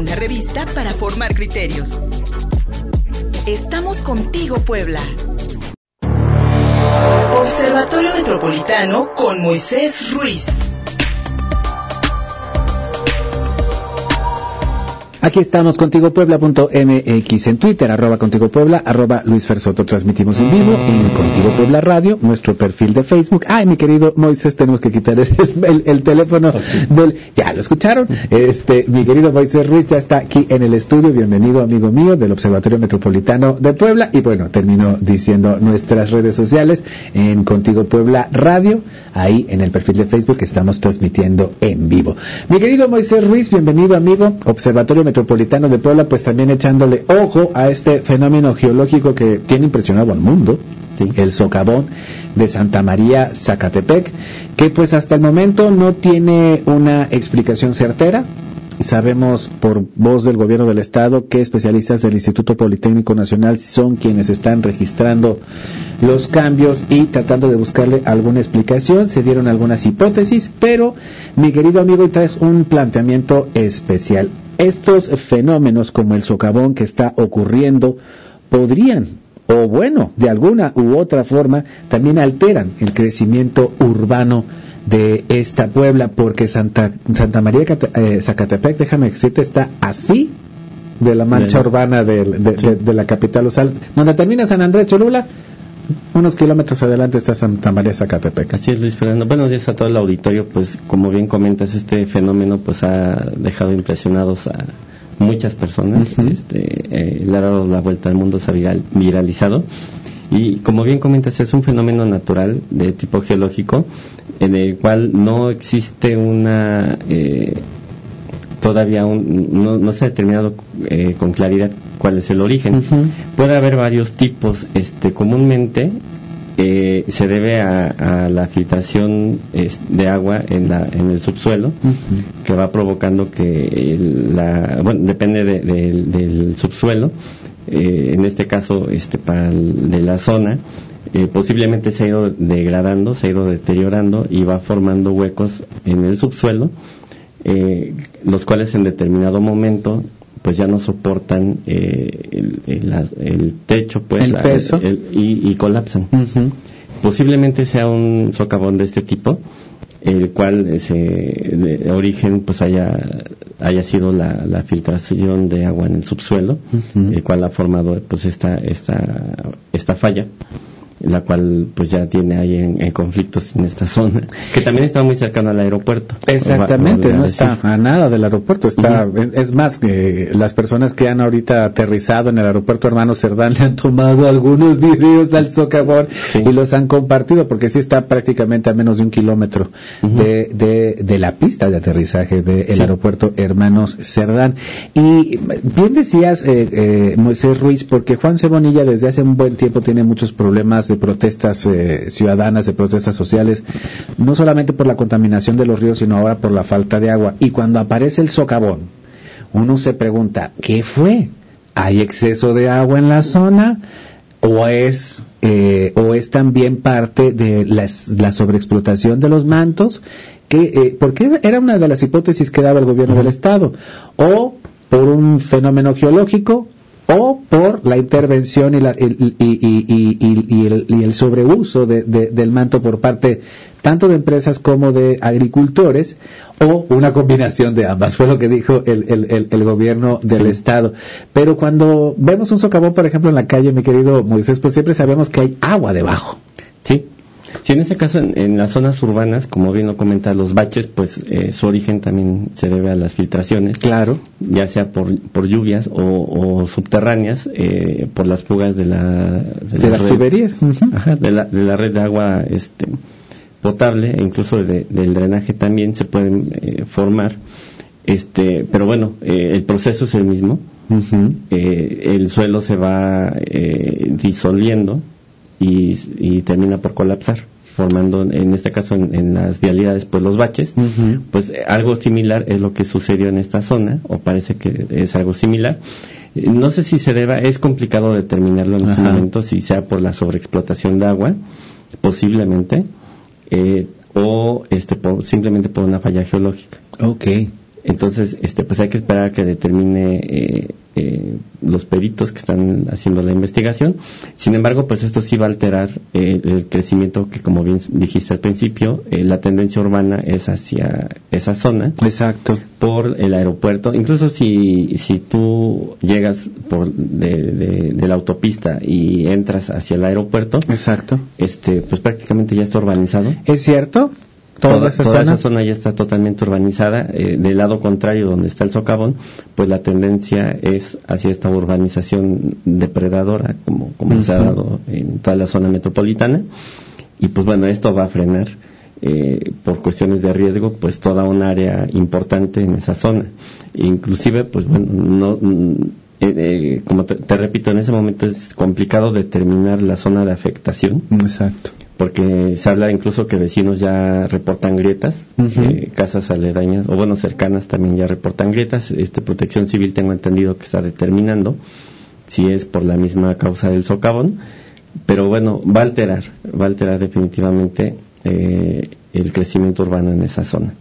una revista para formar criterios. Estamos contigo, Puebla. Observatorio Metropolitano con Moisés Ruiz. Aquí estamos, contigo Puebla.mx en Twitter, arroba contigo Puebla, arroba Luis Fersoto. Transmitimos en vivo en Contigo Puebla Radio, nuestro perfil de Facebook. Ay, mi querido Moisés, tenemos que quitar el, teléfono del... Ya lo escucharon. Este, mi querido Moisés Ruiz ya está aquí en el estudio. Bienvenido, amigo mío, del Observatorio Metropolitano de Puebla. Y bueno, termino diciendo nuestras redes sociales en Contigo Puebla Radio. Ahí en el perfil de Facebook estamos transmitiendo en vivo. Mi querido Moisés Ruiz, bienvenido, amigo. Observatorio Metropolitano de Puebla, pues también echándole ojo a este fenómeno geológico que tiene impresionado al mundo, el socavón de Santa María Zacatepec, que pues hasta el momento no tiene una explicación certera, Sabemos por voz del gobierno del estado que especialistas del Instituto Politécnico Nacional son quienes están registrando los cambios y tratando de buscarle alguna explicación. Se dieron algunas hipótesis, pero mi querido amigo, traes un planteamiento especial. Estos fenómenos como el socavón que está ocurriendo podrían o bueno, de alguna u otra forma, también alteran el crecimiento urbano de esta Puebla, porque Santa, Santa María eh, Zacatepec, déjame decirte, está así de la mancha urbana de, la capital, o donde termina San Andrés Cholula, unos kilómetros adelante está Santa María Zacatepec. Así es, Luis Fernando. Buenos días a todo el auditorio. Pues, como bien comentas, este fenómeno pues ha dejado impresionados a muchas personas. este, eh, le ha dado la vuelta al mundo, se ha viralizado. Y como bien comentas, es un fenómeno natural de tipo geológico en el cual no existe una eh, todavía no, se ha determinado eh, con claridad cuál es el origen. Puede haber varios tipos. Este, comúnmente eh, se debe a, la filtración de agua en, la, en el subsuelo, que va provocando que, la, bueno, depende del subsuelo, en este caso este, para de la zona, eh, posiblemente se ha ido degradando, se ha ido deteriorando y va formando huecos en el subsuelo, eh, los cuales en determinado momento pues ya no soportan eh, el, techo pues y, colapsan. Posiblemente sea un socavón de este tipo, el cual de origen pues haya haya sido la, filtración de agua en el subsuelo, el cual ha formado pues esta esta esta falla la cual pues ya tiene ahí en, conflictos en esta zona, que también está muy cercano al aeropuerto. Exactamente, no está a nada del aeropuerto, está, es, más, que las personas que han ahorita aterrizado en el aeropuerto hermano Cerdán le han tomado algunos videos al socavón y los han compartido, porque sí está prácticamente a menos de un kilómetro de, de, la pista de aterrizaje del aeropuerto hermanos Cerdán. Y bien decías, eh, eh, Moisés Ruiz, porque Juan Cebonilla desde hace un buen tiempo tiene muchos problemas de protestas eh, ciudadanas, de protestas sociales, no solamente por la contaminación de los ríos, sino ahora por la falta de agua. Y cuando aparece el socavón, uno se pregunta, ¿qué fue? ¿Hay exceso de agua en la zona? ¿O es, eh, o es también parte de la sobreexplotación de los mantos? Que, eh, porque era una de las hipótesis que daba el gobierno del Estado. O por un fenómeno geológico, o por la intervención y, la, y, y, el, y el, sobreuso de, del manto por parte tanto de empresas como de agricultores o una combinación de ambas, fue lo que dijo el, el, gobierno del Estado. Pero cuando vemos un socavón, por ejemplo, en la calle, mi querido Moisés, pues siempre sabemos que hay agua debajo. Sí, Sí, en ese caso, en, las zonas urbanas, como bien lo comenta, los baches, pues eh, su origen también se debe a las filtraciones. Claro. Ya sea por, por lluvias o, subterráneas, eh, por las fugas de la... De, las tuberías. Ajá, de la, de la red de agua este, potable e incluso del drenaje también se pueden eh, formar. Este, pero bueno, el proceso es el mismo. el suelo se va disolviendo y, termina por colapsar formando en este caso en, las vialidades pues los baches. Pues algo similar es lo que sucedió en esta zona o parece que es algo similar. Eh, no sé si se deba es complicado determinarlo en este momento si sea por la sobreexplotación de agua posiblemente eh, o este por, simplemente por una falla geológica. Ok. Entonces, este, pues hay que esperar a que determine eh, eh, los peritos que están haciendo la investigación. Sin embargo, pues esto sí va a alterar eh, el crecimiento que, como bien dijiste al principio, la tendencia urbana es hacia esa zona. Exacto. Por el aeropuerto. Incluso si, si tú llegas por de, de, la autopista y entras hacia el aeropuerto. Exacto. Este, pues prácticamente ya está urbanizado. ¿Es cierto? Toda, esa, zona? ya está totalmente urbanizada. Eh, del lado contrario, donde está el socavón, pues la tendencia es hacia esta urbanización depredadora, como, como se ha dado en toda la zona metropolitana. Y pues bueno, esto va a frenar. Eh, por cuestiones de riesgo, pues toda un área importante en esa zona. Inclusive, pues bueno, no, eh, como te, repito, en ese momento es complicado determinar la zona de afectación. Exacto porque se habla incluso que vecinos ya reportan grietas, eh, casas aledañas, o bueno, cercanas también ya reportan grietas. Este Protección Civil tengo entendido que está determinando si es por la misma causa del socavón, pero bueno, va a alterar, va a alterar definitivamente eh, el crecimiento urbano en esa zona.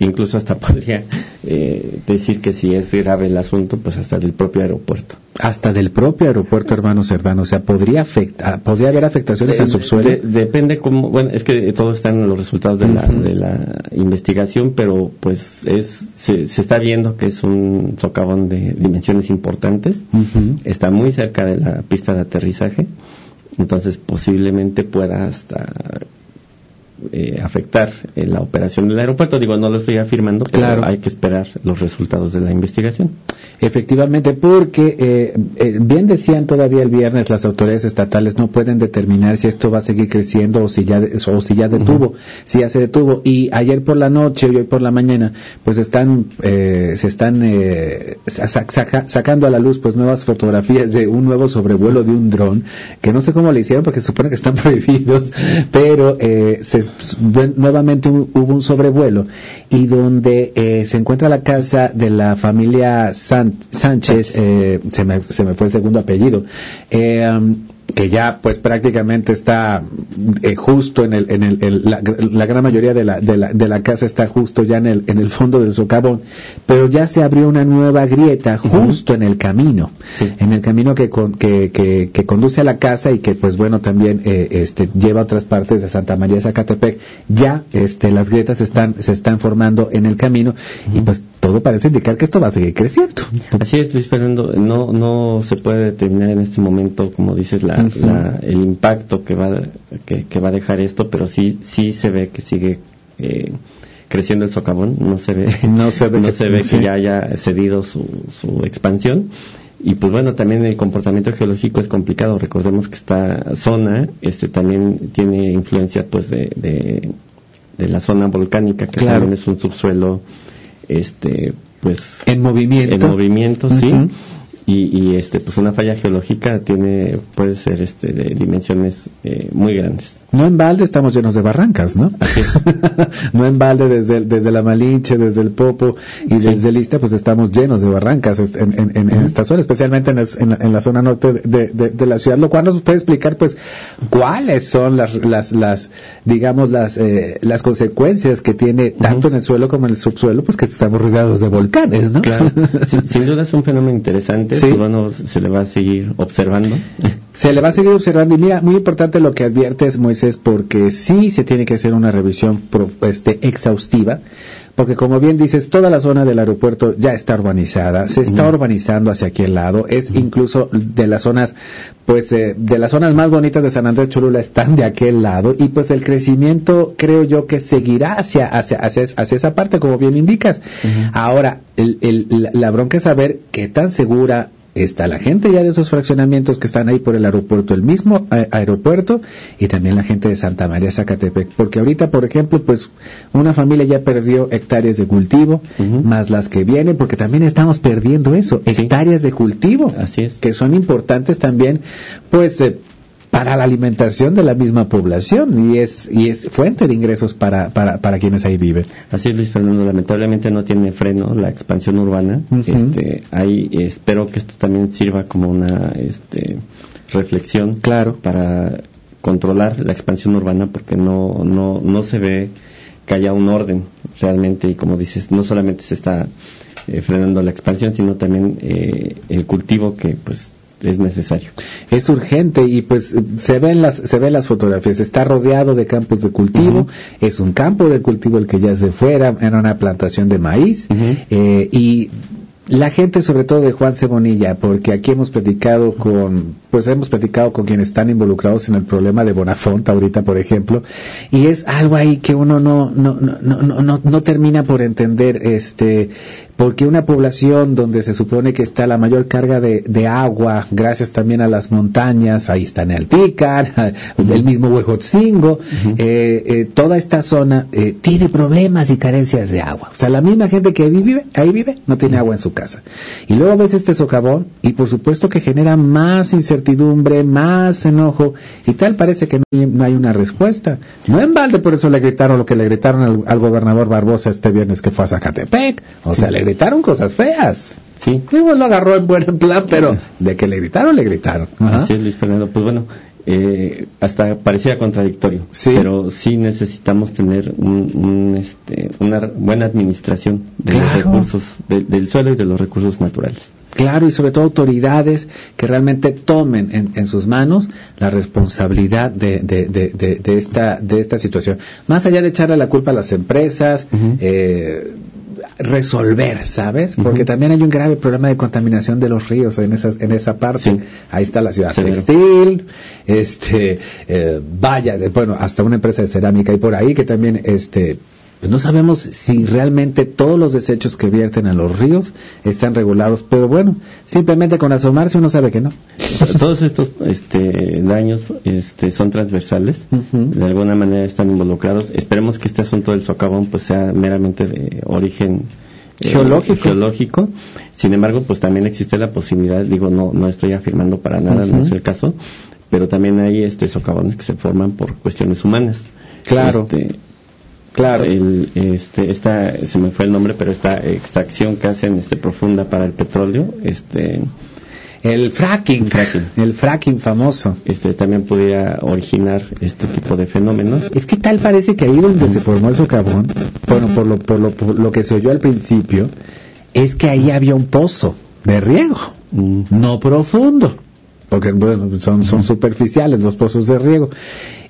Incluso hasta podría eh, decir que si es grave el asunto, pues hasta del propio aeropuerto. Hasta del propio aeropuerto, hermano Cerdano, o sea, podría afectar, podría haber afectaciones al subsuelo. depende cómo, bueno, es que todo está en los resultados de, la, de la investigación, pero pues es se, está viendo que es un socavón de dimensiones importantes, está muy cerca de la pista de aterrizaje, entonces posiblemente pueda hasta eh, afectar en la operación del aeropuerto. Digo, no lo estoy afirmando, pero hay que esperar los resultados de la investigación. Efectivamente, porque eh, eh, bien decían todavía el viernes las autoridades estatales no pueden determinar si esto va a seguir creciendo o si ya o si ya detuvo, si ya se detuvo. Y ayer por la noche y hoy por la mañana, pues están se están sacando a la luz pues nuevas fotografías de un nuevo sobrevuelo de un dron que no sé cómo le hicieron porque se supone que están prohibidos, pero se nuevamente hubo un sobrevuelo y donde eh, se encuentra la casa de la familia Sánchez, eh, se, me, se me fue el segundo apellido, eh, que ya pues prácticamente está eh, justo en el, en el, la, gran mayoría de la, de la, de la casa está justo ya en el, en el fondo del socavón, pero ya se abrió una nueva grieta justo en el camino, en el camino que, que, que, conduce a la casa y que pues bueno también eh, este, lleva a otras partes de Santa María de Zacatepec, ya este, las grietas están, se están formando en el camino y pues todo parece indicar que esto va a seguir creciendo. Así es, Luis Fernando, no, no se puede determinar en este momento, como dices, la el impacto que va, que, va a dejar esto, pero sí, sí se ve que sigue eh, creciendo el socavón, no se ve, no se ve, que, ya haya cedido su, su expansión. Y pues bueno, también el comportamiento geológico es complicado. Recordemos que esta zona este también tiene influencia pues de, de, la zona volcánica, que también es un subsuelo este pues en movimiento. En movimiento, sí y, este pues una falla geológica tiene puede ser este de dimensiones eh, muy grandes. No en balde estamos llenos de barrancas no no en balde desde desde la Malinche desde el Popo y desde el Ista pues estamos llenos de barrancas en, en, esta zona especialmente en, la, zona norte de, la ciudad lo cual nos puede explicar pues cuáles son las las, las digamos las eh, las consecuencias que tiene tanto en el suelo como en el subsuelo pues que estamos rodeados de volcanes no claro. Sin duda es un fenómeno interesante sí. bueno, se le va a seguir observando. Se le va a seguir observando y mira, muy importante lo que adviertes Moisés porque sí se tiene que hacer una revisión este, exhaustiva porque como bien dices, toda la zona del aeropuerto ya está urbanizada, se está urbanizando hacia aquel lado, es incluso de las zonas, pues eh, de las zonas más bonitas de San Andrés Cholula están de aquel lado y pues el crecimiento creo yo que seguirá hacia, hacia, hacia, esa parte como bien indicas. Ahora, el, la bronca es saber qué tan segura está la gente ya de esos fraccionamientos que están ahí por el aeropuerto, el mismo aeropuerto, y también la gente de Santa María Zacatepec, porque ahorita, por ejemplo, pues una familia ya perdió hectáreas de cultivo, más las que vienen, porque también estamos perdiendo eso, hectáreas de cultivo, Así es. que son importantes también, pues eh, para la alimentación de la misma población y es y es fuente de ingresos para, para, para quienes ahí viven. Así es, Luis Fernando, lamentablemente no tiene freno la expansión urbana. este, ahí espero que esto también sirva como una este, reflexión claro. para controlar la expansión urbana porque no, no, no se ve que haya un orden realmente y como dices, no solamente se está eh, frenando la expansión, sino también eh, el cultivo que pues es necesario. Es urgente y pues se ven las se ven las fotografías. Está rodeado de campos de cultivo. Es un campo de cultivo el que ya se fuera. Era una plantación de maíz eh, y la gente, sobre todo de Juan Cebonilla, porque aquí hemos platicado con, pues hemos platicado con quienes están involucrados en el problema de Bonafont ahorita, por ejemplo, y es algo ahí que uno no, no, no, no, no, no termina por entender, este, porque una población donde se supone que está la mayor carga de, de agua, gracias también a las montañas, ahí está Nealticar, el mismo Huejotzingo, eh, eh, toda esta zona eh, tiene problemas y carencias de agua. O sea, la misma gente que vive, ahí vive, no tiene agua en su casa. Y luego ves este socavón y por supuesto que genera más incertidumbre, más enojo y tal parece que no hay, una respuesta. No en balde por eso le gritaron lo que le gritaron al, al gobernador Barbosa este viernes que fue a Zacatepec. O sea, le gritaron cosas feas. Sí. Igual lo agarró en buen plan, pero de que le gritaron, le gritaron. Ajá. Así es, Luis Fernando. Pues bueno, eh, hasta parecía contradictorio, Sí. pero sí necesitamos tener un, un, este, una buena administración de los recursos, de- del suelo y de los recursos naturales. Claro, y sobre todo autoridades que realmente tomen en, en sus manos la responsabilidad de, de, esta, de esta situación. Más allá de echarle la culpa a las empresas, eh, resolver, ¿sabes? Porque también hay un grave problema de contaminación de los ríos en esa, en esa parte. Sí. Ahí está la ciudad Severo. textil, este, eh, vaya, de, bueno, hasta una empresa de cerámica y por ahí que también, este, pues no sabemos si realmente todos los desechos que vierten a los ríos están regulados, pero bueno, simplemente con asomarse uno sabe que no. Todos estos este, daños este, son transversales, de alguna manera están involucrados. Esperemos que este asunto del socavón pues sea meramente de origen eh, Geológico. Sin embargo, pues también existe la posibilidad, digo, no, no estoy afirmando para nada, no es el caso, pero también hay este socavones que se forman por cuestiones humanas. Claro. Este, Claro. el, este, esta, se me fue el nombre, pero esta extracción que hacen este, profunda para el petróleo, este, El fracking, Fracking. el fracking famoso. este, también pudiera originar este tipo de fenómenos. Es que tal parece que ahí donde se formó el socavón, bueno, por lo, por lo, por lo que se oyó al principio, es que ahí había un pozo de riego, Mm, no profundo, porque bueno, son, son superficiales los pozos de riego.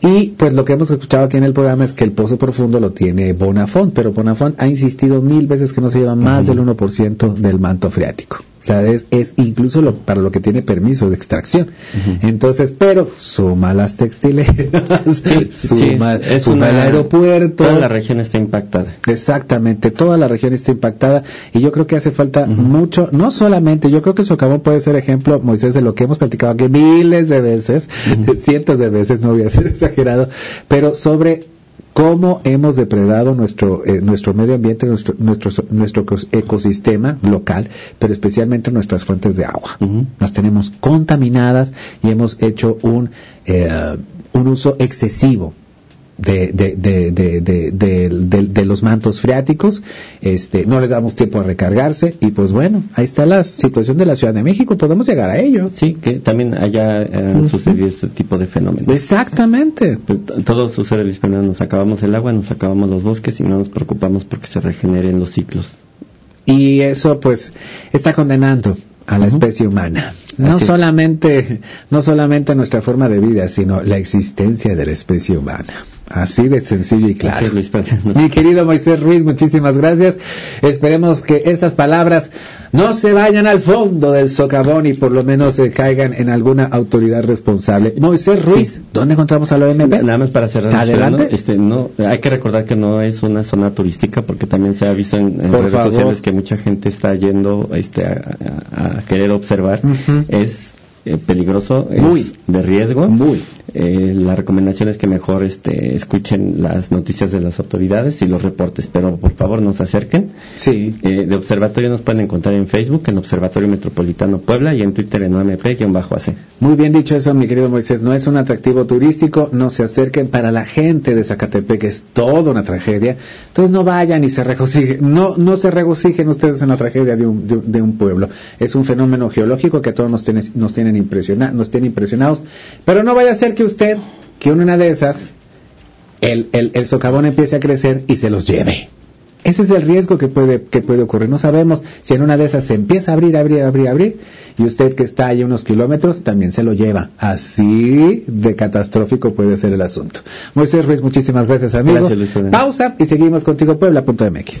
Y pues lo que hemos escuchado aquí en el programa es que el pozo profundo lo tiene Bonafont, pero Bonafont ha insistido mil veces que no se lleva más del 1% del manto freático. O sea, es, es incluso lo, para lo que tiene permiso de extracción. Entonces, pero suma las textileras, suma, el aeropuerto. Toda la región está impactada. Exactamente, toda la región está impactada y yo creo que hace falta mucho, no solamente, yo creo que socavón puede ser ejemplo, Moisés, de lo que hemos platicado aquí miles de veces, cientos de veces, no voy a ser exagerado, pero sobre cómo hemos depredado nuestro eh, nuestro medio ambiente, nuestro nuestro nuestro ecos- ecosistema local, pero especialmente nuestras fuentes de agua. Las tenemos contaminadas y hemos hecho un eh, un uso excesivo de, de, de, de, de, de- de- de los mantos freáticos, este, no le damos tiempo a recargarse y pues bueno, ahí está la situación de la Ciudad de México, podemos llegar a ello. Sí, que también haya eh, Ujú. sucedido este tipo de fenómenos. Exactamente. Todo sucede, Luis nos acabamos el agua, nos acabamos los bosques y no nos preocupamos porque se regeneren los ciclos. Y eso pues está condenando a la especie humana. No Así es. solamente, no solamente nuestra forma de vida, sino la existencia de la especie humana. Así de sencillo y claro. Luis. Mi querido Moisés Ruiz, muchísimas gracias. Esperemos que estas palabras no se vayan al fondo del socavón y por lo menos se caigan en alguna autoridad responsable. Moisés Ruiz, Sí. ¿dónde encontramos a la OMB? Nada más para cerrar, Adelante. Este, no, hay que recordar que no es una zona turística porque también se ha visto en, en redes favor. sociales que mucha gente está yendo este, a, a- a querer observar. Es eh, peligroso, es Muy. de riesgo. Muy. Eh, la recomendación es que mejor este, escuchen las noticias de las autoridades y los reportes, pero por favor no se acerquen. Sí. Eh, de observatorio nos pueden encontrar en Facebook, en Observatorio Metropolitano Puebla y en Twitter en OMP-AC. Muy bien dicho eso, mi querido Moisés. No es un atractivo turístico, no se acerquen. Para la gente de Zacatepec es toda una tragedia. Entonces no vayan y se regocijen. No, no se regocijen ustedes en la tragedia de un, de, un- de un pueblo. Es un fenómeno geológico que a todos nos, tiene- nos, tienen impresiona- nos tiene impresionados. Pero no vaya a ser que usted, que una de esas, el, el, el socavón empiece a crecer y se los lleve. Ese es el riesgo que puede, que puede ocurrir. No sabemos si en una de esas se empieza a abrir, abrir, abrir, abrir, y usted que está ahí unos kilómetros también se lo lleva. Así de catastrófico puede ser el asunto. Moisés Ruiz, muchísimas gracias, amigo. Gracias. Pausa y seguimos contigo, Puebla.mx.